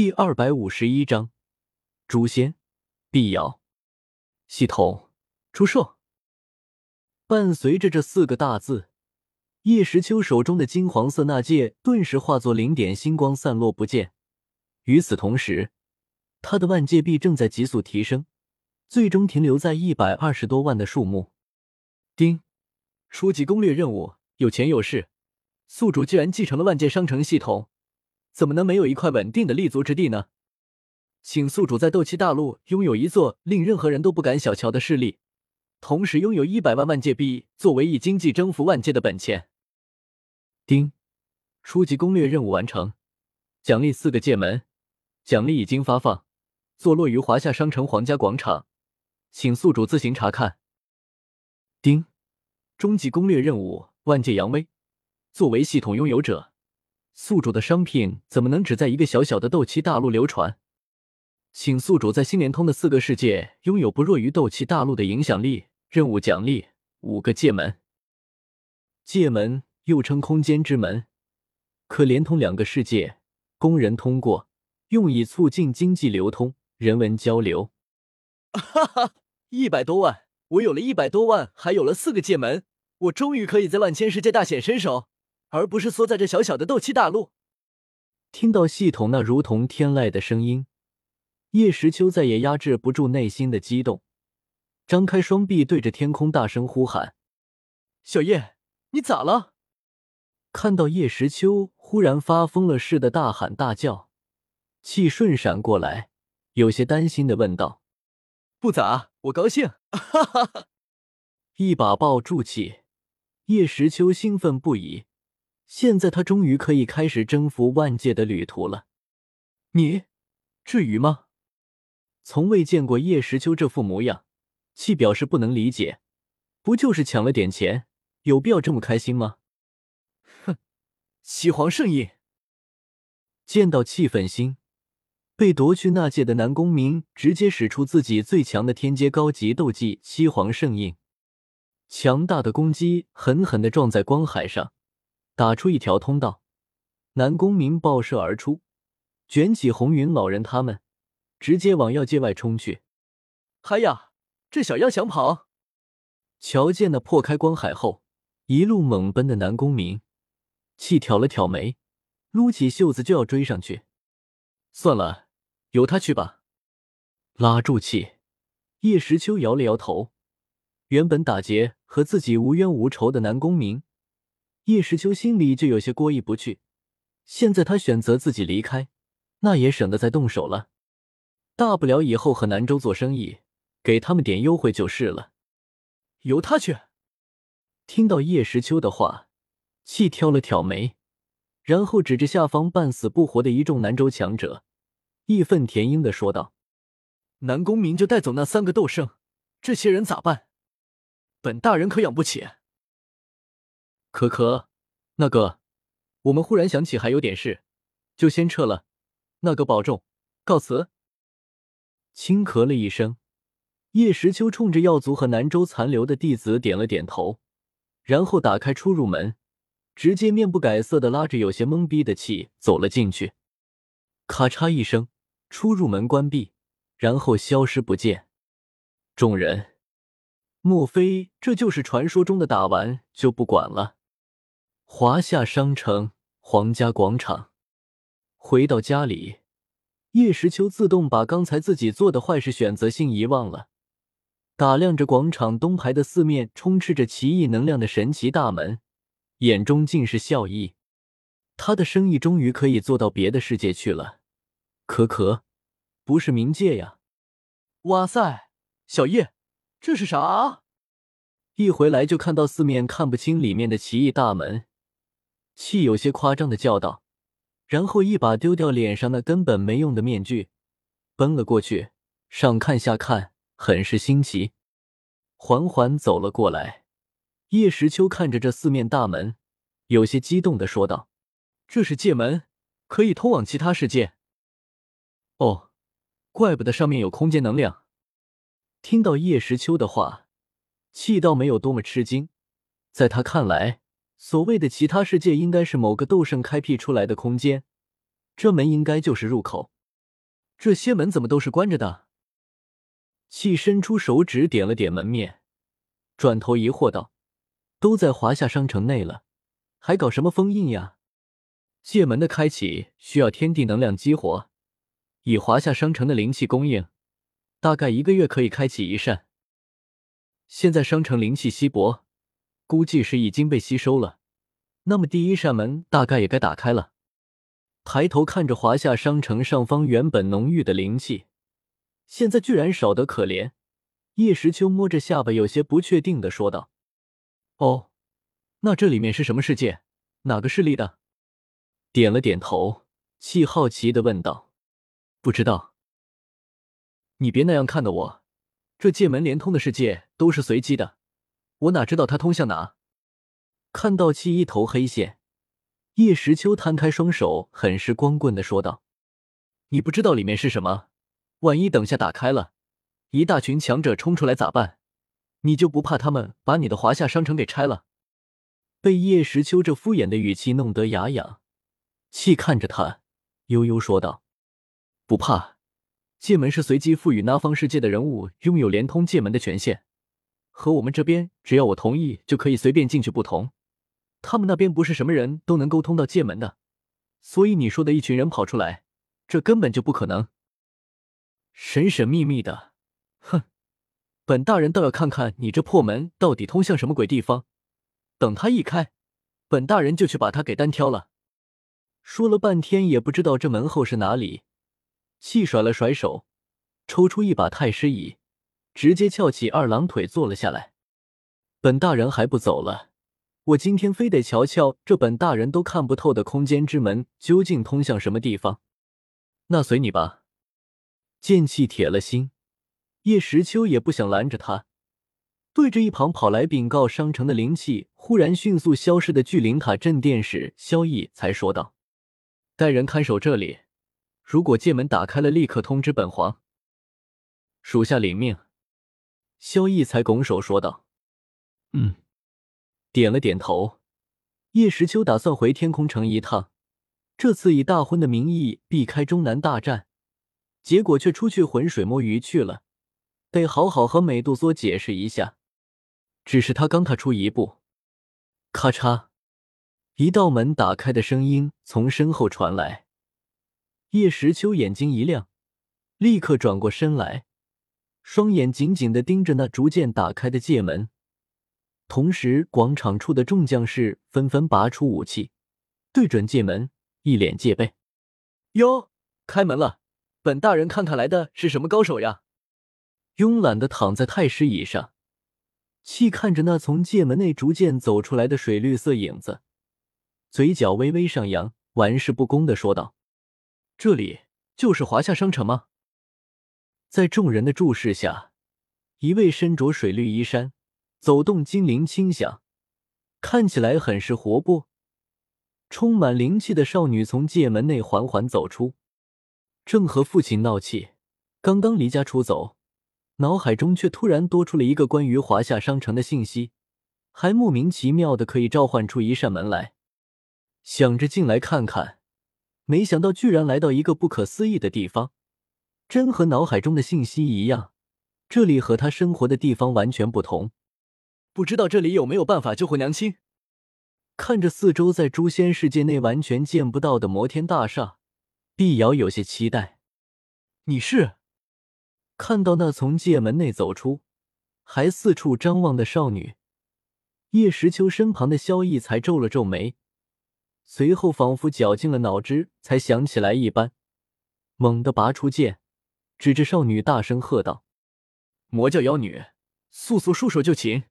第二百五十一章，诛仙必瑶系统出售。伴随着这四个大字，叶时秋手中的金黄色纳戒顿时化作零点星光散落不见。与此同时，他的万界币正在急速提升，最终停留在一百二十多万的数目。丁，初级攻略任务：有钱有势。宿主既然继承了万界商城系统。怎么能没有一块稳定的立足之地呢？请宿主在斗气大陆拥有一座令任何人都不敢小瞧的势力，同时拥有一百万万界币作为以经济征服万界的本钱。丁，初级攻略任务完成，奖励四个界门，奖励已经发放，坐落于华夏商城皇家广场，请宿主自行查看。丁，终极攻略任务万界扬威，作为系统拥有者。宿主的商品怎么能只在一个小小的斗气大陆流传？请宿主在新联通的四个世界拥有不弱于斗气大陆的影响力。任务奖励五个界门，界门又称空间之门，可连通两个世界，供人通过，用以促进经济流通、人文交流。哈哈，一百多万！我有了一百多万，还有了四个界门，我终于可以在万千世界大显身手。而不是缩在这小小的斗气大陆。听到系统那如同天籁的声音，叶时秋再也压制不住内心的激动，张开双臂对着天空大声呼喊：“小叶，你咋了？”看到叶时秋忽然发疯了似的大喊大叫，气顺闪过来，有些担心的问道：“不咋，我高兴。”哈哈哈！一把抱住气，叶时秋兴奋不已。现在他终于可以开始征服万界的旅途了。你，至于吗？从未见过叶时秋这副模样，气表示不能理解。不就是抢了点钱，有必要这么开心吗？哼！西皇圣印。见到气愤心，被夺去那界的南宫明直接使出自己最强的天阶高级斗技西皇圣印，强大的攻击狠狠的撞在光海上。打出一条通道，南宫明爆射而出，卷起红云老人他们，直接往药界外冲去。嗨呀，这小样想跑！瞧见那破开光海后一路猛奔的南宫明，气挑了挑眉，撸起袖子就要追上去。算了，由他去吧。拉住气，叶时秋摇了摇头。原本打劫和自己无冤无仇的南宫明。叶时秋心里就有些过意不去，现在他选择自己离开，那也省得再动手了。大不了以后和南州做生意，给他们点优惠就是了。由他去。听到叶时秋的话，气挑了挑眉，然后指着下方半死不活的一众南州强者，义愤填膺的说道：“南宫明就带走那三个斗圣，这些人咋办？本大人可养不起。”可可，那个，我们忽然想起还有点事，就先撤了。那个保重，告辞。轻咳了一声，叶时秋冲着药族和南州残留的弟子点了点头，然后打开出入门，直接面不改色的拉着有些懵逼的气走了进去。咔嚓一声，出入门关闭，然后消失不见。众人，莫非这就是传说中的打完就不管了？华夏商城皇家广场，回到家里，叶时秋自动把刚才自己做的坏事选择性遗忘了，打量着广场东排的四面充斥着奇异能量的神奇大门，眼中尽是笑意。他的生意终于可以做到别的世界去了。可可，不是冥界呀！哇塞，小叶，这是啥？一回来就看到四面看不清里面的奇异大门。气有些夸张的叫道，然后一把丢掉脸上那根本没用的面具，奔了过去，上看下看，很是新奇，缓缓走了过来。叶时秋看着这四面大门，有些激动的说道：“这是界门，可以通往其他世界。”哦，怪不得上面有空间能量。听到叶时秋的话，气倒没有多么吃惊，在他看来。所谓的其他世界，应该是某个斗圣开辟出来的空间，这门应该就是入口。这些门怎么都是关着的？气伸出手指点了点门面，转头疑惑道：“都在华夏商城内了，还搞什么封印呀？”界门的开启需要天地能量激活，以华夏商城的灵气供应，大概一个月可以开启一扇。现在商城灵气稀薄，估计是已经被吸收了，那么第一扇门大概也该打开了。抬头看着华夏商城上方原本浓郁的灵气，现在居然少得可怜。叶时秋摸着下巴，有些不确定的说道：“哦，那这里面是什么世界？哪个势力的？”点了点头，气好奇的问道：“不知道。你别那样看的我，这界门连通的世界都是随机的，我哪知道它通向哪？”看到气一头黑线。叶时秋摊开双手，很是光棍的说道：“你不知道里面是什么，万一等下打开了，一大群强者冲出来咋办？你就不怕他们把你的华夏商城给拆了？”被叶时秋这敷衍的语气弄得牙痒，气看着他，悠悠说道：“不怕，界门是随机赋予那方世界的人物拥有连通界门的权限，和我们这边只要我同意就可以随便进去不同。”他们那边不是什么人都能沟通到界门的，所以你说的一群人跑出来，这根本就不可能。神神秘秘的，哼！本大人倒要看看你这破门到底通向什么鬼地方。等他一开，本大人就去把他给单挑了。说了半天也不知道这门后是哪里，气甩了甩手，抽出一把太师椅，直接翘起二郎腿坐了下来。本大人还不走了。我今天非得瞧瞧这本大人都看不透的空间之门究竟通向什么地方。那随你吧。剑气铁了心，叶时秋也不想拦着他，对着一旁跑来禀告商城的灵气忽然迅速消失的巨灵塔镇殿使萧逸才说道：“带人看守这里，如果界门打开了，立刻通知本皇。”属下领命。萧逸才拱手说道：“嗯。”点了点头，叶时秋打算回天空城一趟。这次以大婚的名义避开中南大战，结果却出去浑水摸鱼去了，得好好和美杜莎解释一下。只是他刚踏出一步，咔嚓，一道门打开的声音从身后传来。叶时秋眼睛一亮，立刻转过身来，双眼紧紧的盯着那逐渐打开的界门。同时，广场处的众将士纷纷拔出武器，对准界门，一脸戒备。哟，开门了！本大人看看来的是什么高手呀？慵懒的躺在太师椅上，细看着那从界门内逐渐走出来的水绿色影子，嘴角微微上扬，玩世不恭的说道：“这里就是华夏商城吗？”在众人的注视下，一位身着水绿衣衫。走动精灵轻响，看起来很是活泼，充满灵气的少女从界门内缓缓走出，正和父亲闹气，刚刚离家出走，脑海中却突然多出了一个关于华夏商城的信息，还莫名其妙的可以召唤出一扇门来，想着进来看看，没想到居然来到一个不可思议的地方，真和脑海中的信息一样，这里和他生活的地方完全不同。不知道这里有没有办法救活娘亲？看着四周在诛仙世界内完全见不到的摩天大厦，碧瑶有些期待。你是看到那从界门内走出，还四处张望的少女，叶时秋身旁的萧逸才皱了皱眉，随后仿佛绞尽了脑汁才想起来一般，猛地拔出剑，指着少女大声喝道：“魔教妖女，速速束手就擒！”